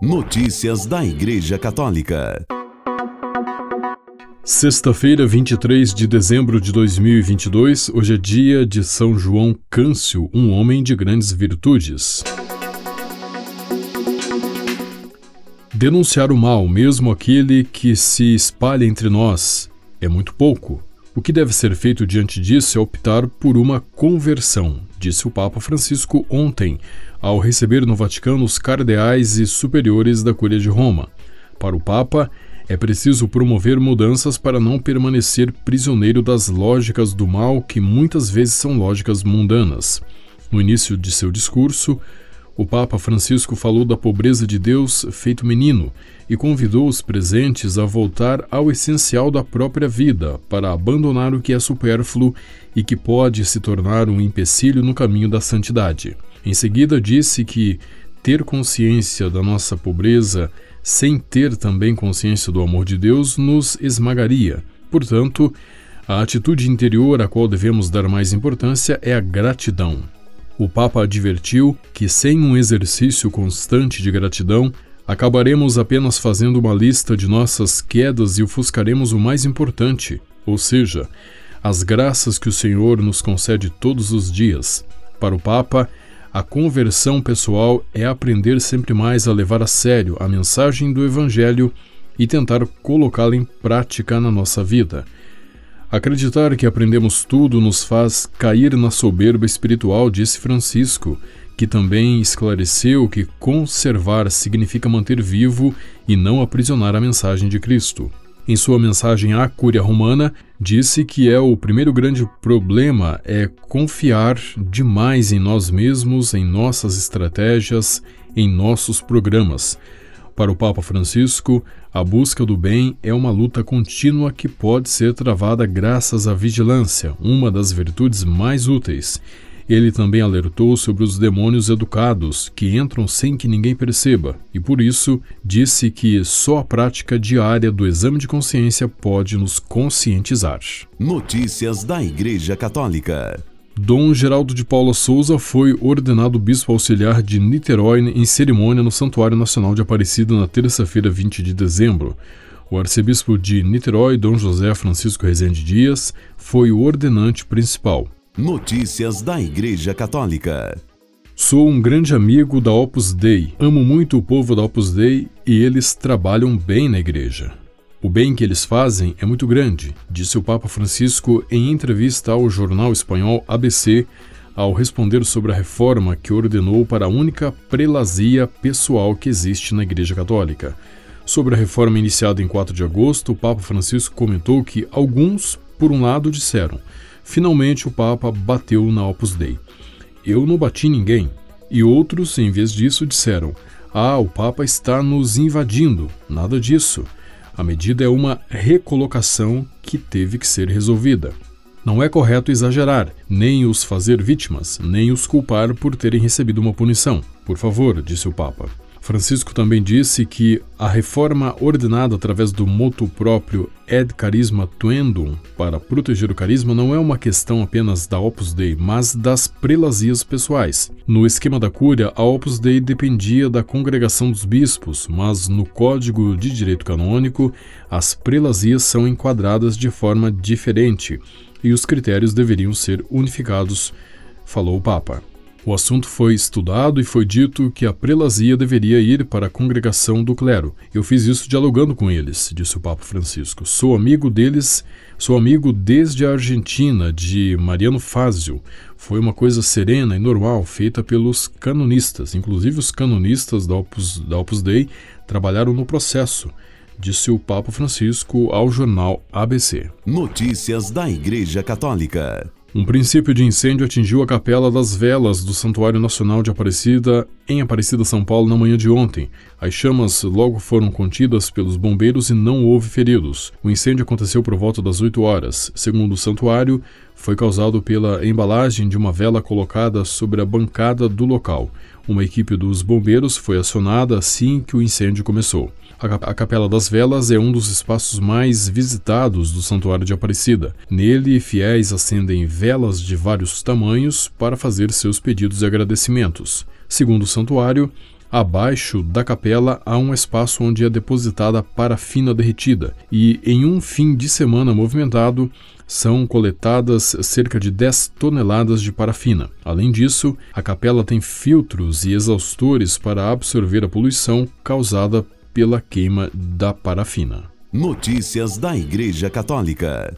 Notícias da Igreja Católica. Sexta-feira, 23 de dezembro de 2022, hoje é dia de São João Câncio, um homem de grandes virtudes. Denunciar o mal, mesmo aquele que se espalha entre nós, é muito pouco. O que deve ser feito diante disso é optar por uma conversão, disse o Papa Francisco ontem, ao receber no Vaticano os cardeais e superiores da Cúria de Roma. Para o Papa, é preciso promover mudanças para não permanecer prisioneiro das lógicas do mal que muitas vezes são lógicas mundanas. No início de seu discurso, o Papa Francisco falou da pobreza de Deus feito menino e convidou os presentes a voltar ao essencial da própria vida para abandonar o que é supérfluo e que pode se tornar um empecilho no caminho da santidade. Em seguida, disse que ter consciência da nossa pobreza sem ter também consciência do amor de Deus nos esmagaria. Portanto, a atitude interior a qual devemos dar mais importância é a gratidão. O Papa advertiu que, sem um exercício constante de gratidão, acabaremos apenas fazendo uma lista de nossas quedas e ofuscaremos o mais importante, ou seja, as graças que o Senhor nos concede todos os dias. Para o Papa, a conversão pessoal é aprender sempre mais a levar a sério a mensagem do Evangelho e tentar colocá-la em prática na nossa vida. Acreditar que aprendemos tudo nos faz cair na soberba espiritual, disse Francisco, que também esclareceu que conservar significa manter vivo e não aprisionar a mensagem de Cristo. Em sua mensagem à Cúria Romana, disse que é o primeiro grande problema é confiar demais em nós mesmos, em nossas estratégias, em nossos programas. Para o Papa Francisco, a busca do bem é uma luta contínua que pode ser travada graças à vigilância, uma das virtudes mais úteis. Ele também alertou sobre os demônios educados, que entram sem que ninguém perceba, e por isso disse que só a prática diária do exame de consciência pode nos conscientizar. Notícias da Igreja Católica. Dom Geraldo de Paula Souza foi ordenado bispo auxiliar de Niterói em cerimônia no Santuário Nacional de Aparecida na terça-feira, 20 de dezembro. O arcebispo de Niterói, Dom José Francisco Rezende Dias, foi o ordenante principal. Notícias da Igreja Católica. Sou um grande amigo da Opus Dei. Amo muito o povo da Opus Dei e eles trabalham bem na igreja. O bem que eles fazem é muito grande, disse o Papa Francisco em entrevista ao jornal espanhol ABC, ao responder sobre a reforma que ordenou para a única prelazia pessoal que existe na Igreja Católica. Sobre a reforma iniciada em 4 de agosto, o Papa Francisco comentou que alguns, por um lado, disseram: finalmente o Papa bateu na Opus Dei. Eu não bati ninguém. E outros, em vez disso, disseram: Ah, o Papa está nos invadindo. Nada disso. A medida é uma recolocação que teve que ser resolvida. Não é correto exagerar, nem os fazer vítimas, nem os culpar por terem recebido uma punição. Por favor, disse o Papa. Francisco também disse que a reforma ordenada através do moto próprio Ed Carisma Tuendum para proteger o carisma não é uma questão apenas da Opus Dei, mas das prelazias pessoais. No esquema da cúria, a Opus Dei dependia da congregação dos bispos, mas no Código de Direito Canônico, as prelazias são enquadradas de forma diferente e os critérios deveriam ser unificados, falou o Papa. O assunto foi estudado e foi dito que a prelazia deveria ir para a congregação do clero. Eu fiz isso dialogando com eles, disse o Papa Francisco. Sou amigo deles, sou amigo desde a Argentina, de Mariano Fázio. Foi uma coisa serena e normal, feita pelos canonistas. Inclusive, os canonistas da Opus, da Opus Dei trabalharam no processo disse o Papa Francisco ao jornal ABC. Notícias da Igreja Católica. Um princípio de incêndio atingiu a Capela das Velas do Santuário Nacional de Aparecida, em Aparecida, São Paulo, na manhã de ontem. As chamas logo foram contidas pelos bombeiros e não houve feridos. O incêndio aconteceu por volta das 8 horas. Segundo o santuário, foi causado pela embalagem de uma vela colocada sobre a bancada do local. Uma equipe dos bombeiros foi acionada assim que o incêndio começou. A Capela das Velas é um dos espaços mais visitados do Santuário de Aparecida. Nele, fiéis acendem velas de vários tamanhos para fazer seus pedidos e agradecimentos. Segundo o santuário, Abaixo da capela há um espaço onde é depositada parafina derretida, e em um fim de semana movimentado, são coletadas cerca de 10 toneladas de parafina. Além disso, a capela tem filtros e exaustores para absorver a poluição causada pela queima da parafina. Notícias da Igreja Católica.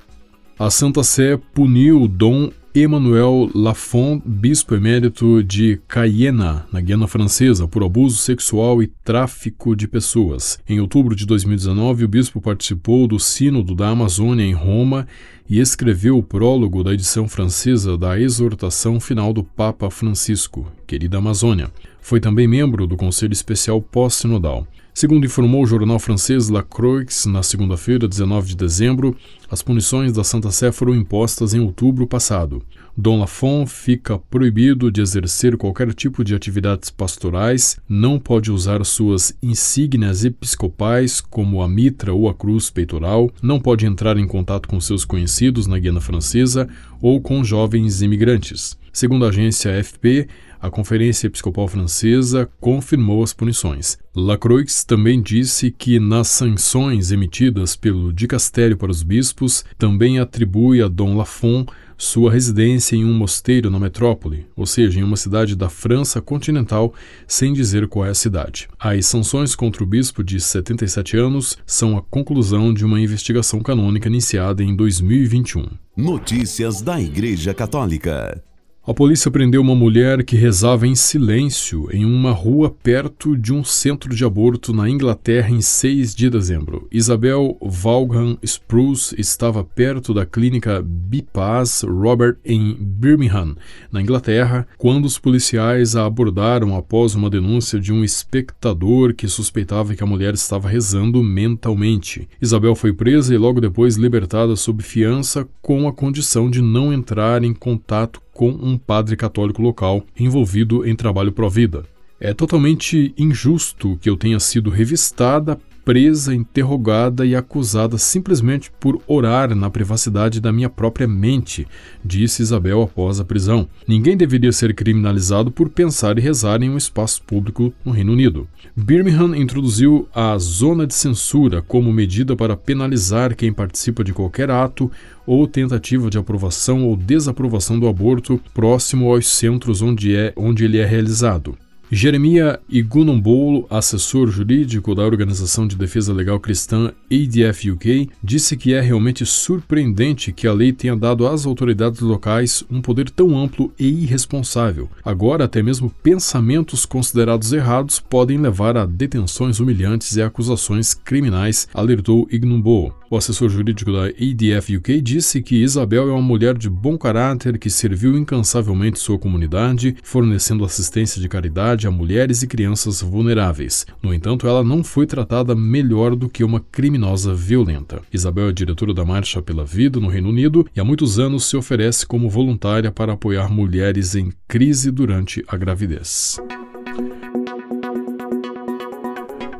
A Santa Sé puniu Dom Emmanuel Lafont, bispo emérito de Cayena, na Guiana Francesa, por abuso sexual e tráfico de pessoas. Em outubro de 2019, o bispo participou do Sínodo da Amazônia em Roma e escreveu o prólogo da edição francesa da exortação final do Papa Francisco, Querida Amazônia. Foi também membro do Conselho Especial Pós-Sinodal. Segundo informou o jornal francês La Croix, na segunda-feira, 19 de dezembro, as punições da Santa Sé foram impostas em outubro passado. Dom Lafont fica proibido de exercer qualquer tipo de atividades pastorais, não pode usar suas insígnias episcopais, como a mitra ou a cruz peitoral, não pode entrar em contato com seus conhecidos na Guiana Francesa ou com jovens imigrantes. Segundo a agência AFP, a Conferência Episcopal Francesa confirmou as punições. Lacroix também disse que nas sanções emitidas pelo dicastério para os bispos também atribui a Dom Lafont sua residência em um mosteiro na metrópole, ou seja, em uma cidade da França continental, sem dizer qual é a cidade. As sanções contra o bispo de 77 anos são a conclusão de uma investigação canônica iniciada em 2021. Notícias da Igreja Católica. A polícia prendeu uma mulher que rezava em silêncio em uma rua perto de um centro de aborto na Inglaterra em 6 de dezembro. Isabel Vaughan Spruce estava perto da clínica Bypass Robert em Birmingham, na Inglaterra, quando os policiais a abordaram após uma denúncia de um espectador que suspeitava que a mulher estava rezando mentalmente. Isabel foi presa e logo depois libertada sob fiança com a condição de não entrar em contato com um padre católico local envolvido em trabalho pró-vida. É totalmente injusto que eu tenha sido revistada, presa, interrogada e acusada simplesmente por orar na privacidade da minha própria mente, disse Isabel após a prisão. Ninguém deveria ser criminalizado por pensar e rezar em um espaço público no Reino Unido. Birmingham introduziu a zona de censura como medida para penalizar quem participa de qualquer ato ou tentativa de aprovação ou desaprovação do aborto próximo aos centros onde, é, onde ele é realizado. Jeremia Igunombolo, assessor jurídico da Organização de Defesa Legal Cristã ADF UK, disse que é realmente surpreendente que a lei tenha dado às autoridades locais um poder tão amplo e irresponsável. Agora, até mesmo pensamentos considerados errados podem levar a detenções humilhantes e acusações criminais, alertou Ignumbolo. O assessor jurídico da ADF UK disse que Isabel é uma mulher de bom caráter que serviu incansavelmente sua comunidade, fornecendo assistência de caridade a mulheres e crianças vulneráveis. No entanto, ela não foi tratada melhor do que uma criminosa violenta. Isabel é diretora da Marcha pela Vida no Reino Unido e há muitos anos se oferece como voluntária para apoiar mulheres em crise durante a gravidez.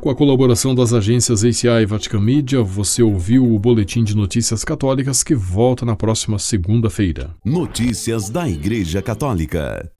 Com a colaboração das agências ACI e Vatican Media, você ouviu o Boletim de Notícias Católicas que volta na próxima segunda-feira. Notícias da Igreja Católica.